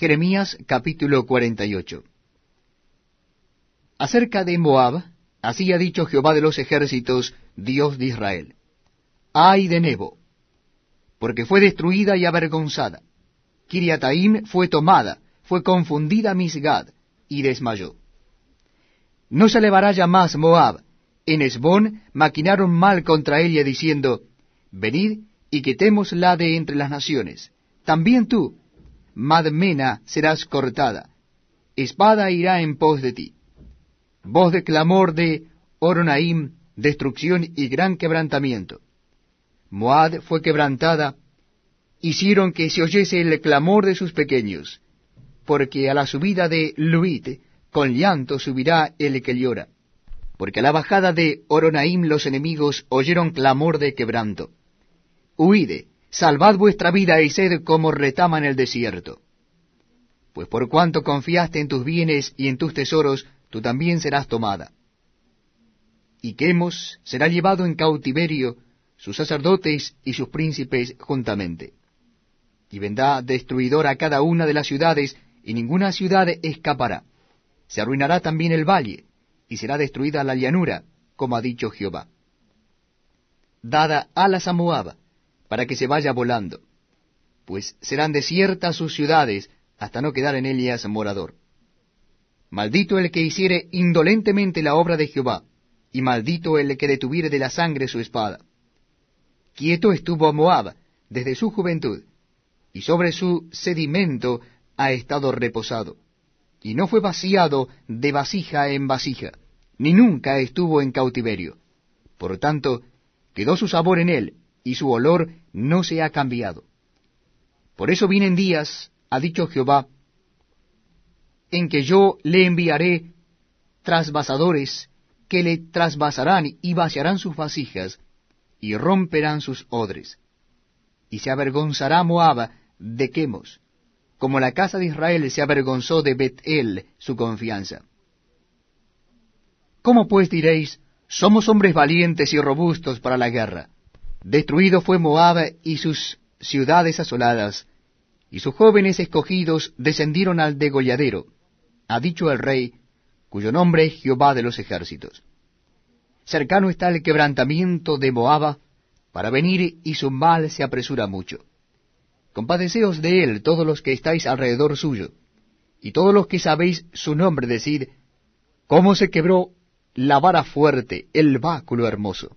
Jeremías capítulo 48 Acerca de Moab, así ha dicho Jehová de los ejércitos, Dios de Israel. Ay de Nebo, porque fue destruida y avergonzada. Kiriataim fue tomada, fue confundida Misgad, y desmayó. No se elevará ya más Moab. En Esbón maquinaron mal contra ella, diciendo, Venid y quitémosla de entre las naciones. También tú, Madmena, serás cortada. Espada irá en pos de ti. Voz de clamor de Oronaim, destrucción y gran quebrantamiento. Moab fue quebrantada, hicieron que se oyese el clamor de sus pequeños, porque a la subida de Luit, con llanto subirá el que llora, porque a la bajada de Oronaim los enemigos oyeron clamor de quebranto. Huide, salvad vuestra vida y sed como retama en el desierto. Pues por cuanto confiaste en tus bienes y en tus tesoros, tú también serás tomada. Y Quemos será llevado en cautiverio, sus sacerdotes y sus príncipes juntamente. Y vendrá destruidor a cada una de las ciudades, y ninguna ciudad escapará. Se arruinará también el valle, y será destruida la llanura, como ha dicho Jehová. Dada alas a Moab, para que se vaya volando, pues serán desiertas sus ciudades, hasta no quedar en ellas morador. Maldito el que hiciere indolentemente la obra de Jehová, y maldito el que detuviere de la sangre su espada. Quieto estuvo Moab desde su juventud, y sobre su sedimento ha estado reposado, y no fue vaciado de vasija en vasija, ni nunca estuvo en cautiverio. Por tanto, quedó su sabor en él, y su olor no se ha cambiado. Por eso vienen días, ha dicho Jehová, en que yo le enviaré trasvasadores que le trasvasarán y vaciarán sus vasijas, y romperán sus odres. Y se avergonzará Moab de Quemos, como la casa de Israel se avergonzó de Betel, su confianza. ¿Cómo pues diréis, somos hombres valientes y robustos para la guerra? Destruido fue Moab y sus ciudades asoladas, y sus jóvenes escogidos descendieron al degolladero, ha dicho el rey, cuyo nombre es Jehová de los ejércitos. Cercano está el quebrantamiento de Moab, para venir y su mal se apresura mucho. Compadeceos de él todos los que estáis alrededor suyo, y todos los que sabéis su nombre, decid, cómo se quebró la vara fuerte, el báculo hermoso.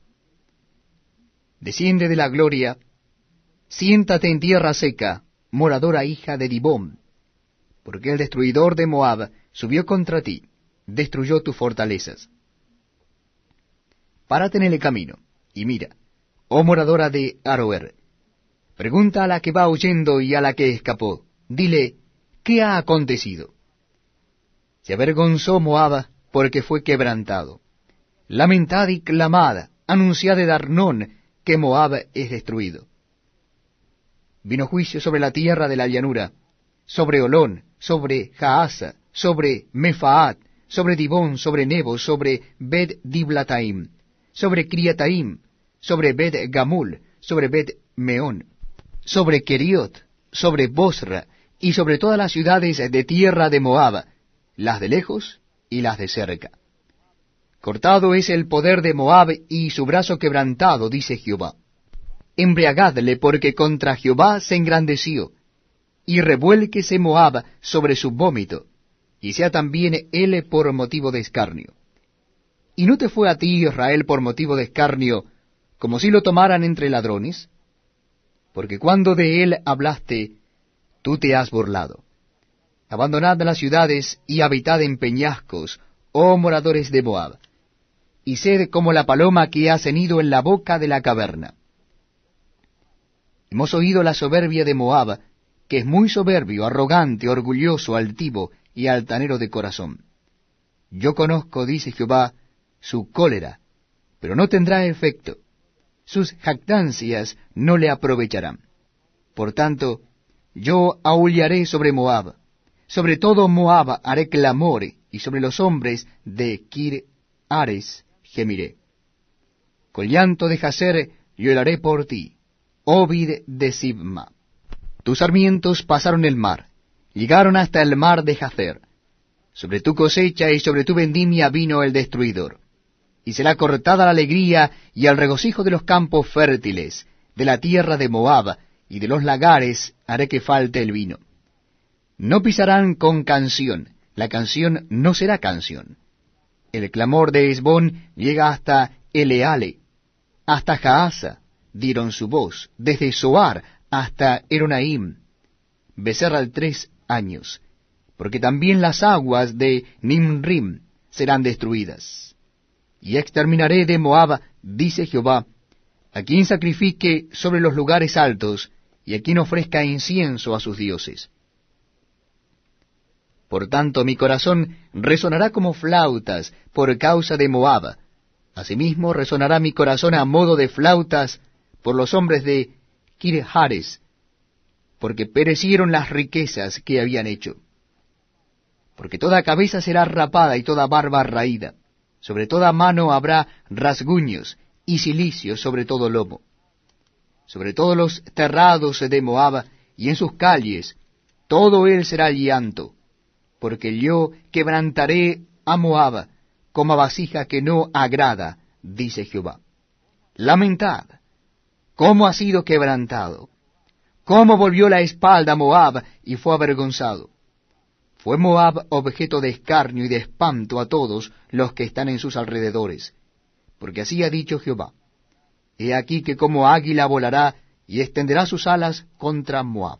Desciende de la gloria, siéntate en tierra seca, moradora hija de Dibón, porque el destruidor de Moab subió contra ti, destruyó tus fortalezas. Párate en el camino, y mira, oh moradora de Aroer, pregunta a la que va huyendo y a la que escapó, dile, ¿qué ha acontecido? Se avergonzó Moab porque fue quebrantado. Lamentad y clamad, anunciad de Darnón que Moab es destruido. Vino juicio sobre la tierra de la llanura, sobre Olón, sobre Jaasa, sobre Mefaat, sobre Dibón, sobre Nebo, sobre Bet Diblataim, sobre Criataim, sobre Bet Gamul, sobre Bet Meón, sobre Keriot, sobre Bosra, y sobre todas las ciudades de tierra de Moab, las de lejos y las de cerca. Cortado es el poder de Moab y su brazo quebrantado, dice Jehová. Embriagadle porque contra Jehová se engrandeció, y revuélquese Moab sobre su vómito, y sea también él por motivo de escarnio. ¿Y no te fue a ti, Israel, por motivo de escarnio, como si lo tomaran entre ladrones? Porque cuando de él hablaste, tú te has burlado. Abandonad las ciudades y habitad en peñascos, oh moradores de Moab, y sed como la paloma que ha cenido en la boca de la caverna. Hemos oído la soberbia de Moab, que es muy soberbio, arrogante, orgulloso, altivo, y altanero de corazón. Yo conozco, dice Jehová, su cólera, pero no tendrá efecto. Sus jactancias no le aprovecharán. Por tanto, yo aullaré sobre Moab, sobre todo Moab haré clamor, y sobre los hombres de Kir Ares gemiré. Con llanto de Jacer lloraré por ti, Ovid de Sibma. Tus sarmientos pasaron el mar, llegaron hasta el mar de Jacer. Sobre tu cosecha y sobre tu vendimia vino el destruidor. Y será cortada la alegría y el regocijo de los campos fértiles, de la tierra de Moab, y de los lagares haré que falte el vino. No pisarán con canción, la canción no será canción. El clamor de Esbón llega hasta Eleale, hasta Jaasa, dieron su voz, desde Soar hasta Eronaim, becerra tres años, porque también las aguas de Nimrim serán destruidas. Y exterminaré de Moab, dice Jehová, a quien sacrifique sobre los lugares altos, y a quien ofrezca incienso a sus dioses. Por tanto mi corazón resonará como flautas por causa de Moab. Asimismo resonará mi corazón a modo de flautas por los hombres de Kirjares, porque perecieron las riquezas que habían hecho. Porque toda cabeza será rapada y toda barba raída, sobre toda mano habrá rasguños y cilicios sobre todo lomo. Sobre todos los terrados de Moab y en sus calles, todo él será llanto, porque yo quebrantaré a Moab como vasija que no agrada, dice Jehová. Lamentad, cómo ha sido quebrantado, cómo volvió la espalda Moab y fue avergonzado. Fue Moab objeto de escarnio y de espanto a todos los que están en sus alrededores, porque así ha dicho Jehová. He aquí que como águila volará y extenderá sus alas contra Moab.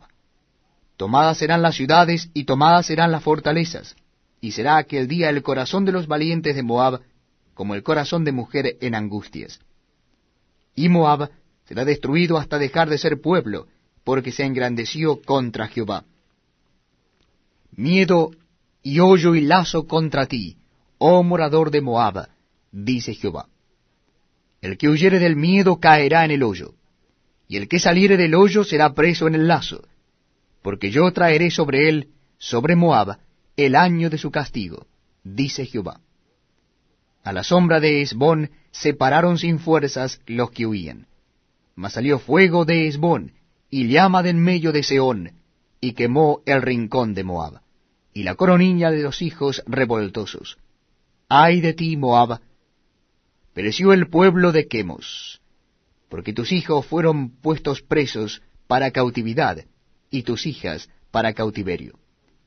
Tomadas serán las ciudades y tomadas serán las fortalezas, y será aquel día el corazón de los valientes de Moab como el corazón de mujer en angustias. Y Moab será destruido hasta dejar de ser pueblo, porque se engrandeció contra Jehová. Miedo y hoyo y lazo contra ti, oh morador de Moab, dice Jehová. El que huyere del miedo caerá en el hoyo, y el que saliere del hoyo será preso en el lazo porque yo traeré sobre él, sobre Moab, el año de su castigo, dice Jehová. A la sombra de Esbón se pararon sin fuerzas los que huían. Mas salió fuego de Esbón, y llama de en medio de Seón, y quemó el rincón de Moab, y la coronilla de los hijos revoltosos. Ay de ti, Moab, pereció el pueblo de Quemos, porque tus hijos fueron puestos presos para cautividad, y tus hijas para cautiverio.